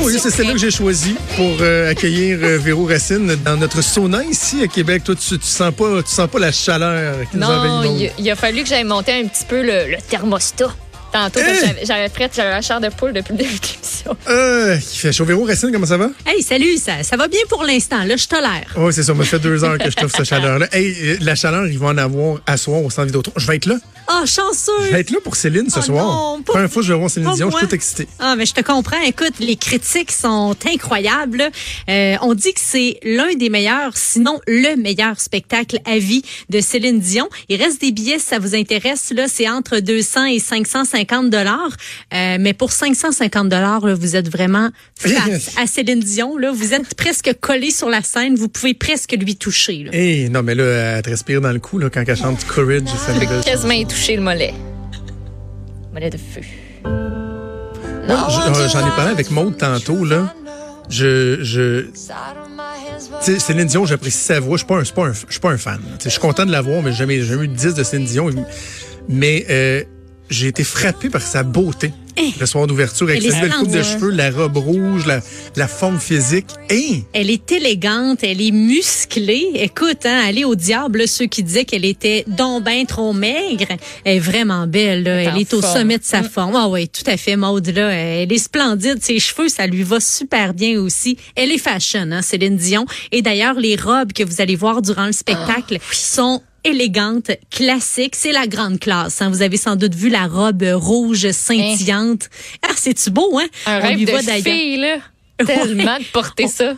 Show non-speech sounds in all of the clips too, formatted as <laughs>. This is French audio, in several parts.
Ah oui, c'est celle-là que j'ai choisi pour euh, accueillir euh, Véro Racine dans notre sauna ici à Québec. Toi, tu, tu sens pas, tu sens pas la chaleur qui nous Non, envahit. il, il a fallu que j'aille monter un petit peu le, le thermostat. Tantôt, que Hein? j'avais- j'avais la chair de poule depuis le début l'émission. Euh, il fait chaud. Véro Racine, comment ça va? Hey, salut, ça, ça va bien pour l'instant. Là, je tolère. Oui, c'est ça. Ça fait deux heures que je trouve cette chaleur-là. Hey, euh, la chaleur, il va en avoir à soir au centre Vidéotron. Je vais être là. Ah, chanceux. Je vais être là pour Céline ce Oh soir. non, pas- Première fois que je vais voir Céline Dion, je suis tout excité. Ah, mais je te comprends. Écoute, les critiques sont incroyables. Euh, on dit que c'est l'un des meilleurs, sinon le meilleur spectacle à vie de Céline Dion. Il reste des billets si ça vous intéresse. Là, c'est entre 200 et 550 dollars. Euh, mais pour 550 dollars, vous êtes vraiment face à Céline Dion. Là, vous êtes presque collé sur la scène. Vous pouvez presque lui toucher. Là. Hey, non, mais là, elle te respire dans le cou là, quand elle chante Courage. Ça me quasiment y toucher le mollet. Mollet de feu. Moi, je- J'en ai parlé avec Maud tantôt, là. Je, je, tu sais, Céline Dion, j'apprécie sa voix. Je suis pas un, je suis pas un, je suis pas un fan. Je suis content de la voir, mais j'ai jamais, jamais eu de 10 de Céline Dion. Mais, euh, j'ai été frappé par sa beauté. Le soir d'ouverture, avec Elle est sa belle coupe de cheveux, la robe rouge, la, la forme physique. Hey! Elle est élégante, elle est musclée. Écoute, hein, aller au diable, ceux qui disaient qu'elle était donc ben trop maigre. Elle est vraiment belle, là. Elle est Elle en est au forme. sommet de sa forme. Ah oui, tout à fait, Maude, là. Elle est splendide. Ses cheveux, ça lui va super bien aussi. Elle est fashion, hein, Céline Dion. Et d'ailleurs, les robes que vous allez voir durant le spectacle sont élégantes, classiques. C'est la grande classe. Hein. Vous avez sans doute vu la robe rouge scintillante. Ah, c'est-tu beau, hein? Un On rêve de va fille, là. <laughs> Tellement de porter ça.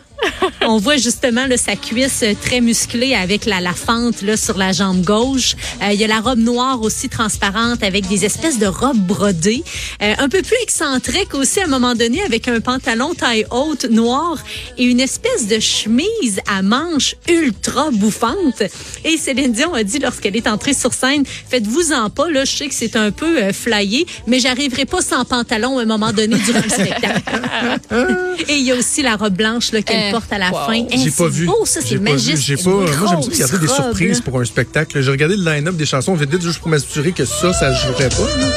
On voit justement là, sa cuisse euh, très musclée avec la, la fente là, sur la jambe gauche. Euh, Il y a la robe noire aussi transparente avec des espèces de robes brodées. Euh, un peu plus excentrique aussi à un moment donné avec un pantalon taille haute noir et une espèce de chemise à manches ultra bouffante. Et Céline Dion a dit lorsqu'elle est entrée sur scène, faites-vous-en pas, là, je sais que c'est un peu euh, flyé, mais j'arriverai pas sans pantalon à un moment donné durant le spectacle. <laughs> Et il y a aussi la robe blanche là, qu'elle Eh, porte à la wow. fin. Eh, J'ai pas c'est vu. beau, ça, c'est pas vu. magique. J'ai pas. Moi, j'aime ça grosse garder des surprises là. pour un spectacle. J'ai regardé le line-up des chansons vite juste pour m'assurer que ça, ça jouerait pas. là.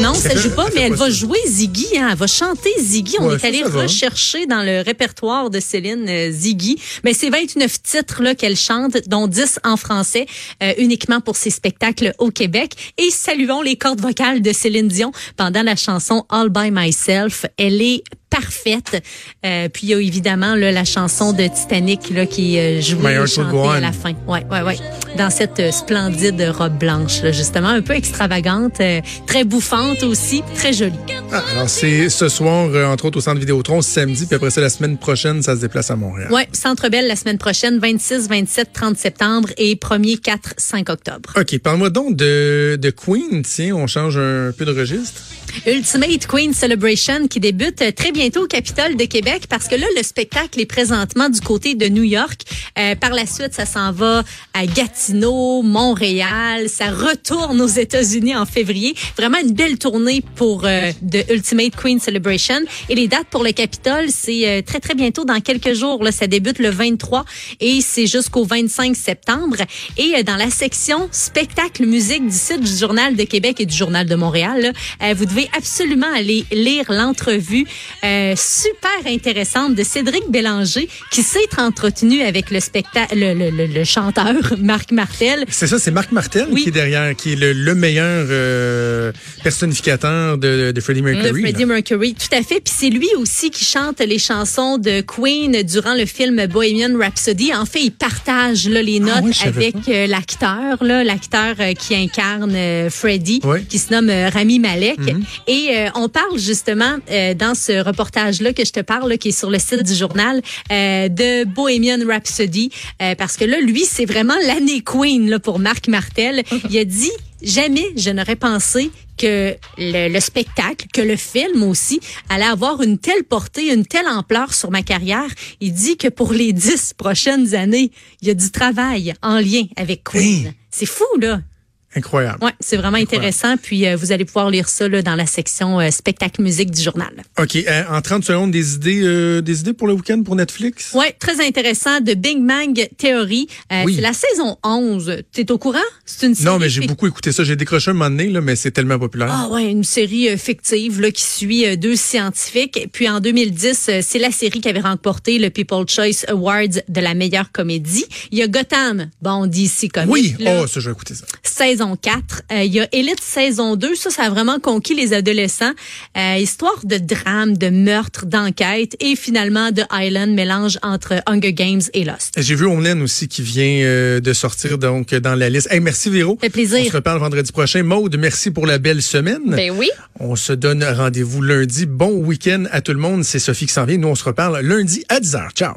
Non, ça joue pas, mais elle pas va jouer Ziggy. Hein, elle va chanter Ziggy. On Ouais, est allé rechercher dans le répertoire de Céline euh, Ziggy. Mais c'est 29 titres là qu'elle chante, dont 10 en français, euh, uniquement pour ses spectacles au Québec. Et saluons les cordes vocales de Céline Dion pendant la chanson All by Myself. Elle est parfaite. Euh, puis il y a évidemment là, la chanson de Titanic là, qui est euh, jouée et chantée à la fin. Ouais, ouais, ouais. Dans cette splendide robe blanche, là, justement, un peu extravagante, euh, très bouffante aussi, très jolie. Ah, alors, c'est ce soir, euh, entre autres, au Centre Vidéotron, samedi, puis après ça, la semaine prochaine, ça se déplace à Montréal. Ouais, Centre Belle la semaine prochaine, 26, 27, 30 septembre et 1er, 4, 5 octobre. OK, parle-moi donc de, de Queen. Tiens, on change un peu de registre. Ultimate Queen Celebration qui débute euh, très bientôt au Capitole de Québec parce que là, le spectacle est présentement du côté de New York. Euh, par la suite, ça s'en va à Gatineau, Montréal. Ça retourne aux États-Unis en février. Vraiment une belle tournée pour euh, Ultimate Queen Celebration. Et les dates pour le Capitole, c'est euh, très, très bientôt, dans quelques jours. Là, ça débute le 23 et c'est jusqu'au 25 septembre. Et euh, dans la section spectacle musique du site du Journal de Québec et du Journal de Montréal, là, euh, vous devez absolument aller lire l'entrevue euh, super intéressante de Cédric Bélanger qui s'est entretenu avec le spectacle, le, le, le, le chanteur Marc Martel. C'est ça, c'est Marc Martel Oui. qui est derrière, qui est le, le meilleur euh, personnificateur de, de Freddie de Mercury. là. Freddie Mercury, tout à fait. Puis c'est lui aussi qui chante les chansons de Queen durant le film Bohemian Rhapsody. En fait, il partage là, les notes Ah oui, savais avec euh, l'acteur, là, l'acteur euh, qui incarne euh, Freddie, Oui. Qui se nomme euh, Rami Malek. Et euh, on parle justement dans ce reportage-là que je te parle, là, qui est sur le site du journal, de Bohemian Rhapsody, parce que là, lui, c'est vraiment l'année Queen là, pour Marc Martel. <laughs> Il a dit jamais je n'aurais pensé que le, le spectacle, que le film aussi, allait avoir une telle portée, une telle ampleur sur ma carrière. Il dit que pour les dix prochaines années, il y a du travail en lien avec Queen. C'est fou, là. Incroyable. Ouais, c'est vraiment Incroyable. intéressant. Puis euh, vous allez pouvoir lire ça là, dans la section euh, spectacle musique du journal. OK. euh, en 30 secondes, des idées, des idées pour le week-end pour Netflix? Ouais, très intéressant. De Big Bang Theory. Oui. C'est la saison 11. T'es au courant? C'est une série Non, mais j'ai beaucoup écouté ça. J'ai décroché un moment donné, là, mais c'est tellement populaire. Ah ouais, une série fictive là, qui suit deux scientifiques. Puis en 2010, euh, c'est la série qui avait remporté le People Choice Awards de la meilleure comédie. Il y a Gotham, bon, DC Comics. oui, là. oh, ça, je vais écouter ça. saison 4. Euh, il y a Elite saison 2. Ça, ça a vraiment conquis les adolescents. Euh, histoire de drame, de meurtre, d'enquête et finalement de Island, mélange entre Hunger Games et Lost. J'ai vu Homeland aussi qui vient euh, de sortir donc dans la liste. Hey, merci Véro. Fait plaisir. On se reparle vendredi prochain. Maude, merci pour la belle semaine. Ben oui. On se donne rendez-vous lundi. Bon week-end à tout le monde. C'est Sophie qui s'en vient. Nous, on se reparle lundi à 10h. Ciao.